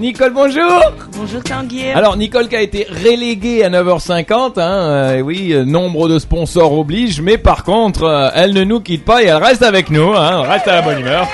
Nicole, bonjour Bonjour Tanguy. Alors Nicole qui a été reléguée à 9h50, hein, euh, oui, euh, nombre de sponsors oblige, mais par contre, euh, elle ne nous quitte pas et elle reste avec nous, hein, reste à la bonne humeur.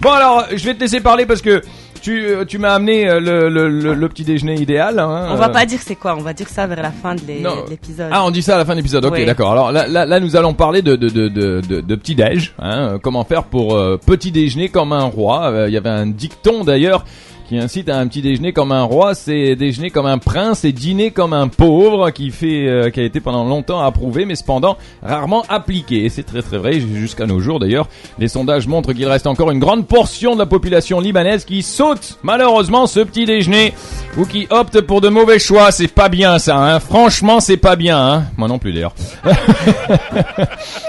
Bon alors, je vais te laisser parler parce que tu, euh, tu m'as amené euh, le, le, le, le petit déjeuner idéal. Hein, On va euh. pas dire c'est quoi, on va dire ça vers la fin de l'épisode. Ah, on dit ça à la fin de l'épisode. Ok, Oui. d'accord. Alors là, là, là, nous allons parler de de de de, petit déj. Hein, comment faire pour euh, petit déjeuner comme un roi. Euh, Il y avait un dicton d'ailleurs qui incite à un petit déjeuner comme un roi, c'est déjeuner comme un prince et dîner comme un pauvre, qui fait, euh, qui a été pendant longtemps approuvé, mais cependant rarement appliqué. Et c'est très très vrai jusqu'à nos jours d'ailleurs. Les sondages montrent qu'il reste encore une grande portion de la population libanaise qui saute malheureusement ce petit déjeuner ou qui opte pour de mauvais choix. C'est pas bien ça. Hein. Franchement, c'est pas bien. Hein. Moi non plus d'ailleurs.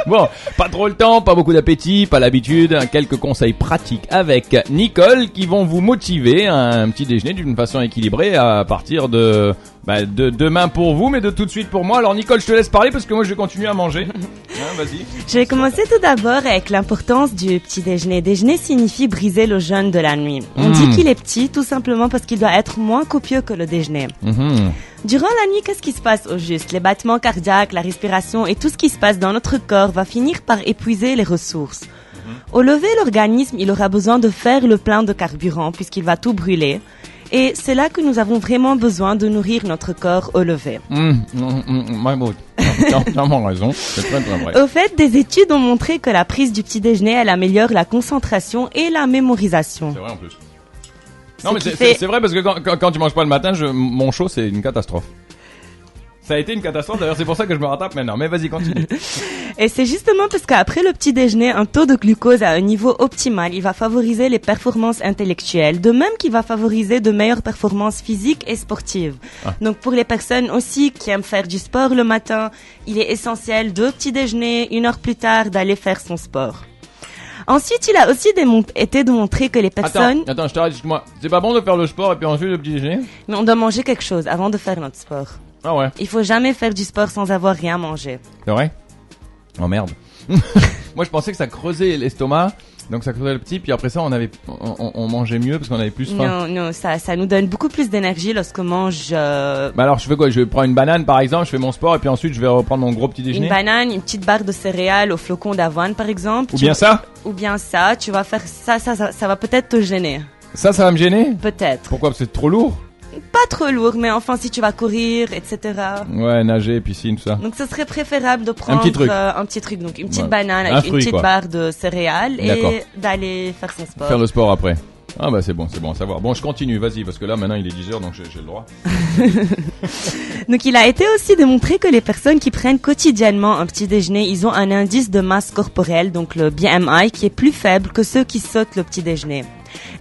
Bon, pas trop le temps, pas beaucoup d'appétit, pas l'habitude, quelques conseils pratiques avec Nicole qui vont vous motiver un petit déjeuner d'une façon équilibrée à partir de, bah, de demain pour vous, mais de tout de suite pour moi. Alors Nicole, je te laisse parler parce que moi je vais continuer à manger. Hein, Vas-y. Je vais commencer tout d'abord avec l'importance du petit déjeuner. Déjeuner signifie briser le jeûne de la nuit. On dit qu'il est petit tout simplement parce qu'il doit être moins copieux que le déjeuner. Mhm. Durant la nuit, qu'est-ce qui se passe au juste? Les battements cardiaques, la respiration et tout ce qui se passe dans notre corps va finir par épuiser les ressources. Au lever, l'organisme, il aura besoin de faire le plein de carburant puisqu'il va tout brûler. Et c'est là que nous avons vraiment besoin de nourrir notre corps au lever. Mhm. Mhm. Mahmoud. T'as raison. C'est très très vrai. Au fait, des études ont montré que la prise du petit déjeuner, elle améliore la concentration et la mémorisation. C'est vrai en plus. Non mais c'est fait- vrai parce que quand, quand, quand tu manges pas le matin, je, mon chaud c'est une catastrophe. Ça a été une catastrophe d'ailleurs, c'est pour ça que je me rattrape maintenant. Mais vas-y, continue. Et c'est justement parce qu'après le petit déjeuner, un taux de glucose à un niveau optimal, il va favoriser les performances intellectuelles, de même qu'il va favoriser de meilleures performances physiques et sportives. Ah. Donc pour les personnes aussi qui aiment faire du sport le matin, il est essentiel de petit déjeuner, une heure plus tard d'aller faire son sport. Ensuite, il a aussi été démontré que les personnes, Attends, attends, je t'arrête, excuse-moi. C'est pas bon de faire le sport et puis ensuite le petit déjeuner? Mais on doit manger quelque chose avant de faire notre sport. Ah ouais, Il faut jamais faire du sport sans avoir rien mangé. c'est vrai? Oh merde. Moi je pensais que ça creusait l'estomac, donc ça creusait le petit, puis après ça on avait, on, mangeait mieux parce qu'on avait plus faim. Non, non, ça, ça nous donne beaucoup plus d'énergie lorsqu'on mange euh, Bah alors je fais quoi? Je prends une banane par exemple, je fais mon sport et puis ensuite je vais reprendre mon gros petit une déjeuner banane, une petite barre de céréales au flocon d'avoine par exemple. Ou Tu- bien ça? Ou bien ça, tu vas faire ça, ça, ça, ça va peut-être te gêner. Ça, ça va me gêner? Peut-être. Pourquoi? Parce que c'est trop lourd? Pas trop lourd, mais enfin si tu vas courir, etc. Ouais, nager, piscine, tout ça. Donc ce serait préférable de prendre petit truc. euh, un petit truc, donc une petite Ouais. banane Un avec une petite quoi. barre de céréales et d'aller faire son sport. Faire le sport après. Ah bah c'est bon, c'est bon à savoir. Bon, je continue, vas-y, parce que là maintenant il est 10h donc j'ai j'ai le droit. Donc il a été aussi démontré que les personnes qui prennent quotidiennement un petit déjeuner, ils ont un indice de masse corporelle, donc le BMI, qui est plus faible que ceux qui sautent le petit déjeuner.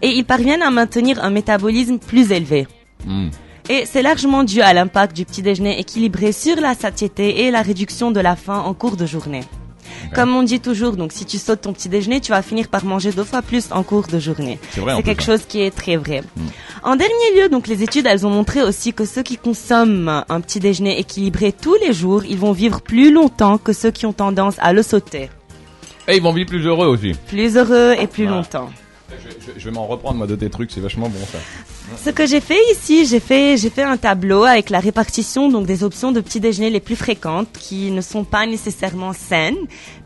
Et ils parviennent à maintenir un métabolisme plus élevé. Hmm. Et c'est largement dû à l'impact du petit déjeuner équilibré sur la satiété et la réduction de la faim en cours de journée. Comme on dit toujours, donc si tu sautes ton petit déjeuner, tu vas finir par manger deux fois plus en cours de journée. C'est quelque hein. chose qui est très vrai. En dernier lieu, donc les études, elles ont montré aussi que ceux qui consomment un petit déjeuner équilibré tous les jours, ils vont vivre plus longtemps que ceux qui ont tendance à le sauter. Et ils vont vivre plus heureux aussi. Plus heureux et plus Voilà. longtemps. Je, je- je vais m'en reprendre moi de tes trucs, c'est vachement bon ça. Ce que j'ai fait ici, j'ai fait, j'ai fait un tableau avec la répartition donc des options de petit déjeuner les plus fréquentes qui ne sont pas nécessairement saines,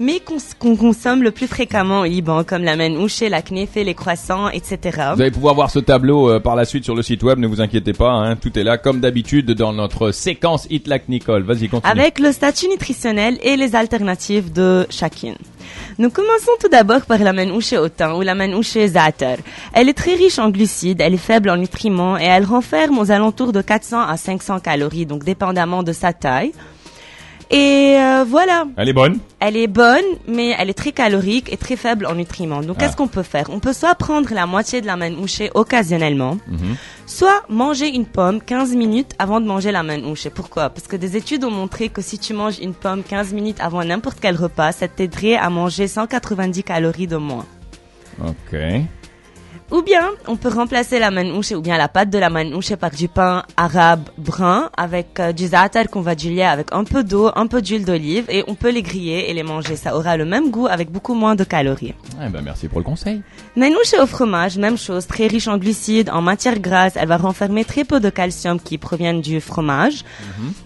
mais qu'on qu'on consomme le plus fréquemment au Liban, comme la manouche, la knefé, les croissants, etc. Vous allez pouvoir voir ce tableau euh, par la suite sur le site web, ne vous inquiétez pas, hein, tout est là comme d'habitude dans notre séquence Hit Like Nicole. Vas-y, continue. Avec le statut nutritionnel et les alternatives de chacune. Nous commençons tout d'abord par la manouche au thym ou la manouche zaatar. Elle est très riche en glucides, elle est faible en nutriments et elle renferme aux alentours de 400 à 500 calories, donc dépendamment de sa taille. Et euh, voilà, Elle est bonne? elle est bonne, mais elle est très calorique et très faible en nutriments. Donc, Ah. qu'est-ce qu'on peut faire? On peut soit prendre la moitié de la manouche occasionnellement, Mhm. Soit manger une pomme 15 minutes avant de manger la manouche. Pourquoi? Parce que des études ont montré que si tu manges une pomme 15 minutes avant n'importe quel repas, ça t'aiderait à manger 190 calories de moins. Ok. Ou bien, on peut remplacer la manouche ou bien la pâte de la manouche par du pain arabe brun avec euh, du za'atar qu'on va diluer avec un peu d'eau, un peu d'huile d'olive et on peut les griller et les manger. Ça aura le même goût avec beaucoup moins de calories. Eh ben, merci pour le conseil. Manouche au fromage, même chose, très riche en glucides, en matière grasse. Elle va renfermer très peu de calcium qui proviennent du fromage.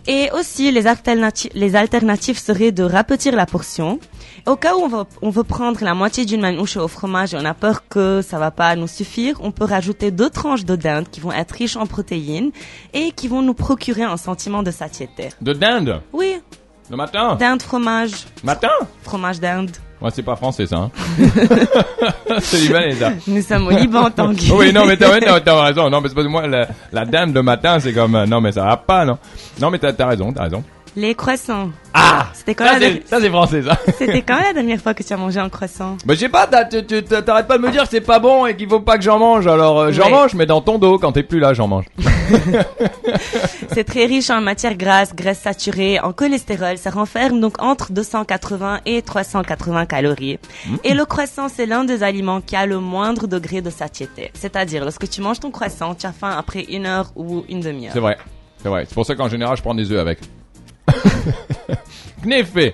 Et aussi, les, alternati- les alternatives seraient de rapetir la portion. Au cas où on, veut prendre la moitié d'une manouche au fromage et on a peur que ça va pas nous suffire, on peut rajouter deux tranches de dinde qui vont être riches en protéines et qui vont nous procurer un sentiment de satiété. De dinde, Oui, le matin? dinde fromage, Matin? Fromage dinde. Ouais, c'est pas français ça. Hein. c'est libanais ça. Nous sommes au Liban, Tanguy. Oui, non, mais t'as ouais, t'as- t'as raison. Non, mais c'est parce que moi, la, la dinde de matin, c'est comme, euh, non, mais ça va pas, non. Non, mais t'as as raison, t'as raison. Les croissants. Ah C'était quand, Ça, la français, ça. C'était quand la dernière fois que tu as mangé un croissant Bah, je sais pas, t'arrêtes pas de me dire que c'est pas bon et qu'il faut pas que j'en mange. Alors, euh, j'en Ouais. mange, mais dans ton dos, quand t'es plus là, j'en mange. C'est très riche en matières grasses, graisses saturées, en cholestérol. Ça renferme donc entre 280 et 380 calories. Et le croissant, c'est l'un des aliments qui a le moindre degré de satiété. C'est-à-dire, lorsque tu manges ton croissant, tu as faim après une heure ou une demi-heure. C'est vrai. C'est vrai. C'est pour ça qu'en général, je prends des œufs avec. Kneffé.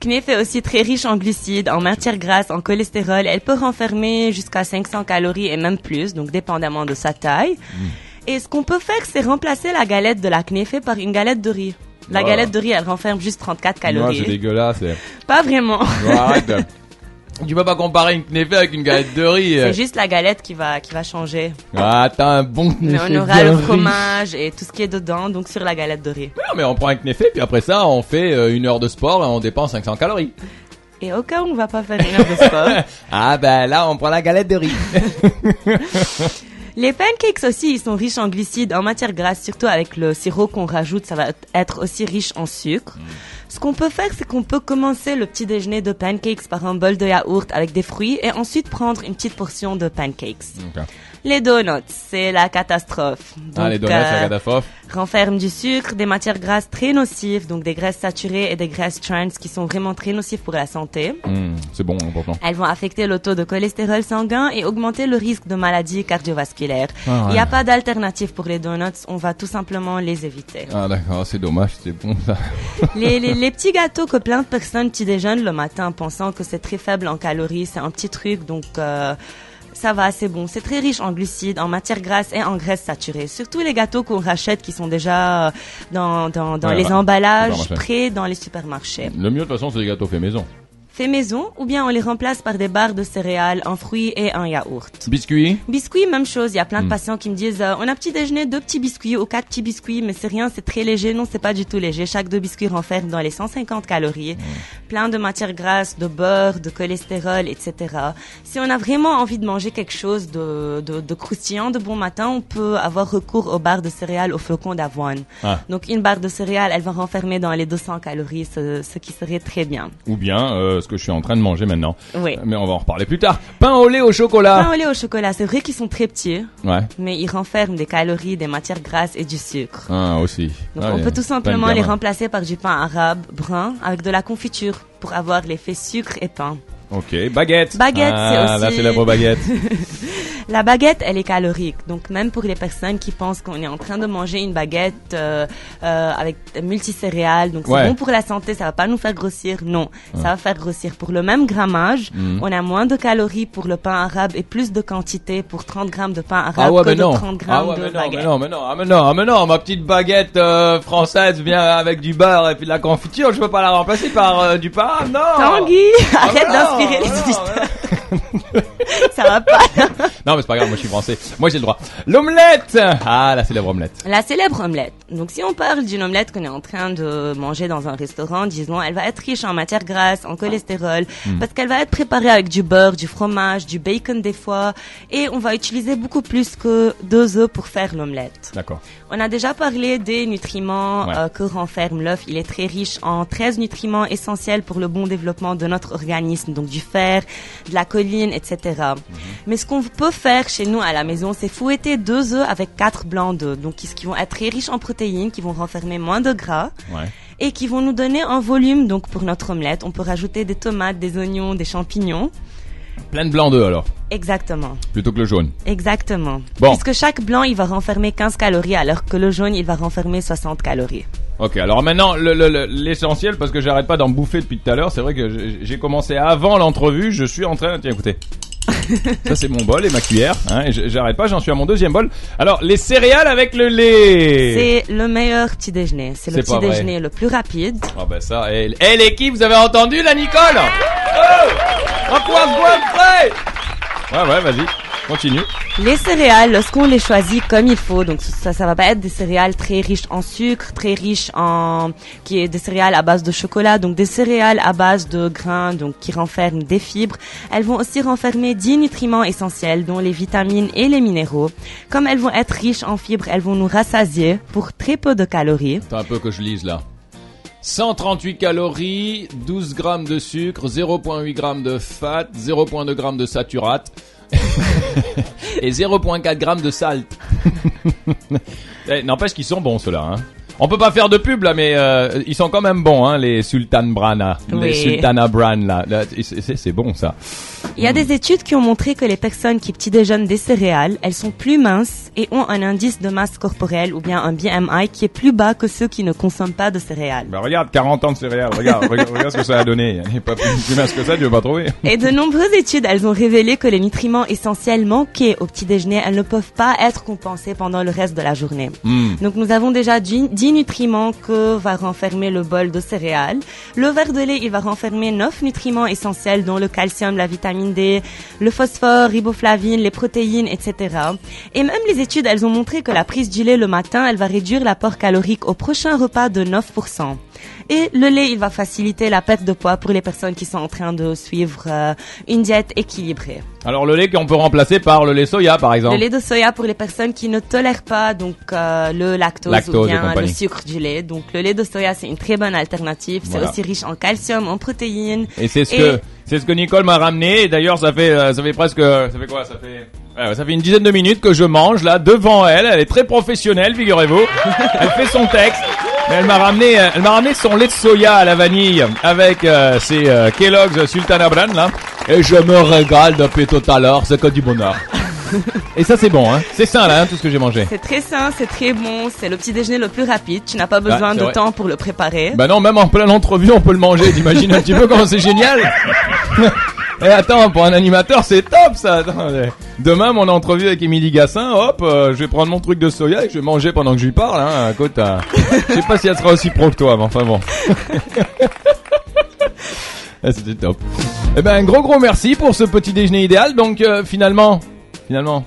Knef est aussi très riche en glucides, en matières grasses, en cholestérol. Elle peut renfermer jusqu'à 500 calories et même plus, donc dépendamment de sa taille. Et ce qu'on peut faire, c'est remplacer la galette de la knefé par une galette de riz. La galette de riz, elle renferme juste 34 Moi, calories. c'est dégueulasse. Pas vraiment. Arrête. Tu peux pas comparer une kneffé avec une galette de riz. C'est juste la galette qui va, qui va changer. Ah, t'as un bon Mais kneffé on aura le riche. fromage et tout ce qui est dedans, donc sur la galette de riz. Non, mais on prend un kneffé, puis après ça, on fait euh, une heure de sport et on dépense 500 calories. Et au cas où on va pas faire une heure de sport, Ah, ben là, on prend la galette de riz. les pancakes aussi, ils sont riches en glucides, en matière grasse, surtout avec le sirop qu'on rajoute, ça va être aussi riche en sucre. Ce qu'on peut faire, c'est qu'on peut commencer le petit déjeuner de pancakes par un bol de yaourt avec des fruits et ensuite prendre une petite portion de pancakes. Les donuts, c'est la catastrophe. ah, les donuts, la euh, catastrophe. renferme du sucre, des matières grasses très nocives, donc des graisses saturées et des graisses trans qui sont vraiment très nocives pour la santé. Hmm, c'est bon, pourtant. Elles vont affecter le taux de cholestérol sanguin et augmenter le risque de maladies cardiovasculaires. Ah. Il n'y a pas d'alternative pour les donuts, on va tout simplement les éviter. Ah, d'accord, c'est dommage, c'est bon, ça. les, les, les petits gâteaux que plein de personnes petit déjeunent le matin pensant que c'est très faible en calories, c'est un petit truc, donc... euh, ça va, c'est bon. C'est très riche en glucides, en matières grasses et en graisses saturées. Surtout les gâteaux qu'on rachète qui sont déjà euh, dans, dans, dans Ouais, les bah, emballages prêts dans les supermarchés. Le mieux, de toute façon, c'est les gâteaux faits maison. Fait maison ou bien on les remplace par des barres de céréales, un fruit et un yaourt. Biscuits Biscuits, même chose. Il y a plein de Mm. patients qui me disent euh, on a petit déjeuner, deux petits biscuits ou quatre petits biscuits, mais c'est rien, c'est très léger. Non, c'est pas du tout léger. Chaque deux biscuits renferme dans les 150 calories, plein de matières grasses, de beurre, de cholestérol, etc. Si on a vraiment envie de manger quelque chose de, de, de croustillant de bon matin, on peut avoir recours aux barres de céréales aux flocons d'avoine. Ah. Donc une barre de céréales, elle va renfermer dans les 200 calories, ce, ce qui serait très bien. Ou bien, euh, ce que je suis en train de manger maintenant. Oui. Mais on va en reparler plus tard. Pain au lait au chocolat. Pain au lait au chocolat, c'est vrai qu'ils sont très petits, Ouais. mais ils renferment des calories, des matières grasses et du sucre. Ah, aussi. Donc Ah, on peut tout simplement les remplacer par du pain arabe brun avec de la confiture pour avoir l'effet sucre et pain. Ok, baguette. Baguette, ah, c'est la célèbre baguette. La baguette, elle est calorique. Donc même pour les personnes qui pensent qu'on est en train de manger une baguette euh, euh, avec multicéréales, donc c'est bon pour la santé, ça va pas nous faire grossir. Non, ça va faire grossir. Pour le même grammage, Mhm. on a moins de calories pour le pain arabe et plus de quantité pour 30 grammes de pain arabe Ah ouais, que mais de non. 30 grammes Ah ouais, de mais non, baguette. mais non, mais non, ah, mais non, ah, mais non, ma petite baguette euh, française vient avec du beurre et puis de la confiture, je peux pas la remplacer par euh, du pain, non. Tanguy, arrête d'inspirer les auditeurs. ça va pas. Non, mais c'est pas grave, moi je suis français. Moi j'ai le droit. L'omelette Ah, la célèbre omelette. La célèbre omelette. Donc si on parle d'une omelette qu'on est en train de manger dans un restaurant, disons, elle va être riche en matières grasses, en cholestérol, Hmm. parce qu'elle va être préparée avec du beurre, du fromage, du bacon des fois, et on va utiliser beaucoup plus que deux œufs pour faire l'omelette. D'accord. On a déjà parlé des nutriments Ouais. euh, que renferme l'œuf. Il est très riche en 13 nutriments essentiels pour le bon développement de notre organisme, donc du fer, de la choline, etc. Mhm. Mais ce qu'on peut faire chez nous à la maison, c'est fouetter deux œufs avec quatre blancs d'œufs, donc qui qui vont être très riches en protéines, qui vont renfermer moins de gras Ouais. et qui vont nous donner un volume. Donc pour notre omelette, on peut rajouter des tomates, des oignons, des champignons. Plein de blanc d'œuf alors, Exactement. plutôt que le jaune. Exactement. Bon. Puisque chaque blanc, il va renfermer 15 calories, alors que le jaune, il va renfermer 60 calories. Ok, alors maintenant le- le- le- l'essentiel parce que j'arrête pas d'en bouffer depuis tout à l'heure. C'est vrai que j'ai- j'ai commencé avant l'entrevue. Je suis en train. Tiens, écoutez. Ça c'est mon bol et ma cuillère. Hein, j'arrête pas. J'en suis à mon deuxième bol. Alors les céréales avec le lait. C'est le meilleur petit déjeuner. C'est le petit vrai. déjeuner le plus rapide. Ah ben ça. Et, et l'équipe, vous avez entendu la Nicole? Oh prêt Ouais ouais, vas-y. Continue. Les céréales, lorsqu'on les choisit comme il faut, donc ça, ça va pas être des céréales très riches en sucre, très riches en, qui est des céréales à base de chocolat, donc des céréales à base de grains, donc qui renferment des fibres. Elles vont aussi renfermer 10 nutriments essentiels, dont les vitamines et les minéraux. Comme elles vont être riches en fibres, elles vont nous rassasier pour très peu de calories. Attends un peu que je lise là. 138 calories, 12 grammes de sucre, 0.8 grammes de fat, 0.2 grammes de saturate et 0.4 grammes de salt. Eh, N'empêche qu'ils sont bons ceux-là. Hein. On peut pas faire de pub là, mais euh, ils sont quand même bons, hein, les Sultan Brana, les. Sultana Bran là. Là, c'est- bon ça. Il y a des études qui ont montré que les personnes qui petit déjeunent des céréales, elles sont plus minces et ont un indice de masse corporelle ou bien un BMI qui est plus bas que ceux qui ne consomment pas de céréales. Bah regarde, 40 ans de céréales, regarde, regarde, regarde ce que ça a donné. Il n'est pas plus, plus mince que ça, tu veux pas trouver. Et de nombreuses études, elles ont révélé que les nutriments essentiels manqués au petit déjeuner, elles ne peuvent pas être compensés pendant le reste de la journée. Hmm. Donc nous avons déjà 10 10 nutriments que va renfermer le bol de céréales. Le verre de lait, il va renfermer 9 nutriments essentiels dont le calcium, la vitamine D, le phosphore, riboflavine, les protéines, etc. Et même les études, elles ont montré que la prise du lait le matin, elle va réduire l'apport calorique au prochain repas de 9%. Et le lait, il va faciliter la perte de poids pour les personnes qui sont en train de suivre euh, une diète équilibrée. Alors le lait qu'on peut remplacer par le lait soya par exemple. Le lait de soya pour les personnes qui ne tolèrent pas donc euh, le lactose, Lactose ou bien le. Sucre du lait. Donc le lait de soya c'est une très bonne alternative. C'est aussi riche en calcium, en protéines. Et c'est ce Et- que c'est ce que Nicole m'a ramené. D'ailleurs, ça fait euh, ça fait presque ça fait quoi? Ça fait ça fait une dizaine de minutes que je mange là devant elle. Elle est très professionnelle, figurez-vous. elle fait son texte. Mais elle m'a ramené euh, elle m'a ramené son lait de soya à la vanille avec euh, ses euh, Kellogg's Sultana Bran là. Et je me régale depuis tout à l'heure. C'est que du bonheur. Et ça c'est bon hein. C'est ça là hein, tout ce que j'ai mangé. C'est très sain, c'est très bon, c'est le petit déjeuner le plus rapide. Tu n'as pas besoin c'est de vrai. temps pour le préparer. Bah non, même en pleine entrevue, on peut le manger. T'imagines un petit peu comment c'est génial Et attends, pour un animateur, c'est top ça. Attends, demain, mon entrevue avec Émilie Gassin, hop, euh, je vais prendre mon truc de soya et je vais manger pendant que je lui parle. Hein. Écoute, euh, je sais pas si elle sera aussi pro que toi, mais enfin bon. Ah, C'était top. Eh ben, un gros gros merci pour ce petit déjeuner idéal. Donc, euh, finalement, finalement,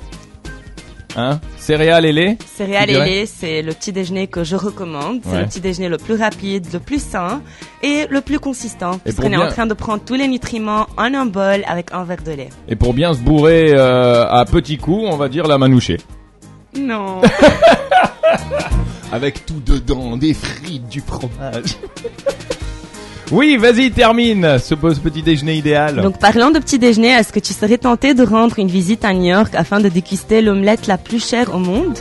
hein, céréales et lait. Céréales et lait, c'est le petit déjeuner que je recommande. C'est Ouais. le petit déjeuner le plus rapide, le plus sain et le plus consistant. pour Puisqu'on est en train de prendre tous les nutriments en un bol avec un verre de lait. Et pour bien se bourrer euh, à petits coups, on va dire la manoucher. Non. Avec tout dedans, des frites, du fromage. oui, vas-y, termine ce, ce petit déjeuner idéal. Donc parlant de petit déjeuner, est-ce que tu serais tenté de rendre une visite à New York afin de déguster l'omelette la plus chère au monde?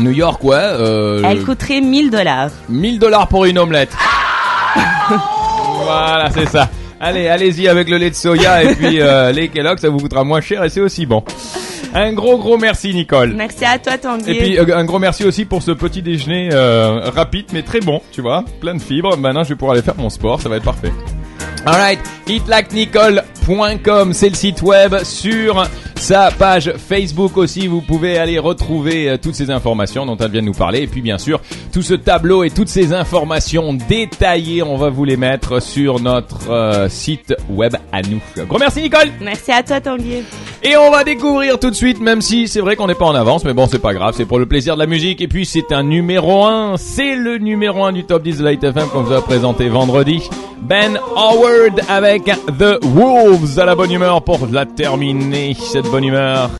New York, ouais. Euh, Elle coûterait 1000 dollars. 1000 dollars pour une omelette. voilà, c'est ça. Allez, allez-y avec le lait de soya et puis euh, les Kellogg, ça vous coûtera moins cher et c'est aussi bon. Un gros gros merci Nicole. Merci à toi Tanguy. Et puis euh, un gros merci aussi pour ce petit déjeuner euh, rapide mais très bon, tu vois, plein de fibres. Maintenant, je vais pouvoir aller faire mon sport, ça va être parfait. Alright, hitlakenicole.com, c'est le site web sur sa page Facebook aussi. Vous pouvez aller retrouver euh, toutes ces informations dont elle vient de nous parler. Et puis bien sûr, tout ce tableau et toutes ces informations détaillées, on va vous les mettre sur notre euh, site web à nous. Gros merci Nicole Merci à toi Tanguy. et on va découvrir tout de suite, même si c'est vrai qu'on n'est pas en avance, mais bon, c'est pas grave, c'est pour le plaisir de la musique. Et puis c'est un numéro 1, c'est le numéro 1 du top 10 de Light FM qu'on vous a présenté vendredi. Ben Howard avec The Wolves à la bonne humeur pour la terminer, cette bonne humeur.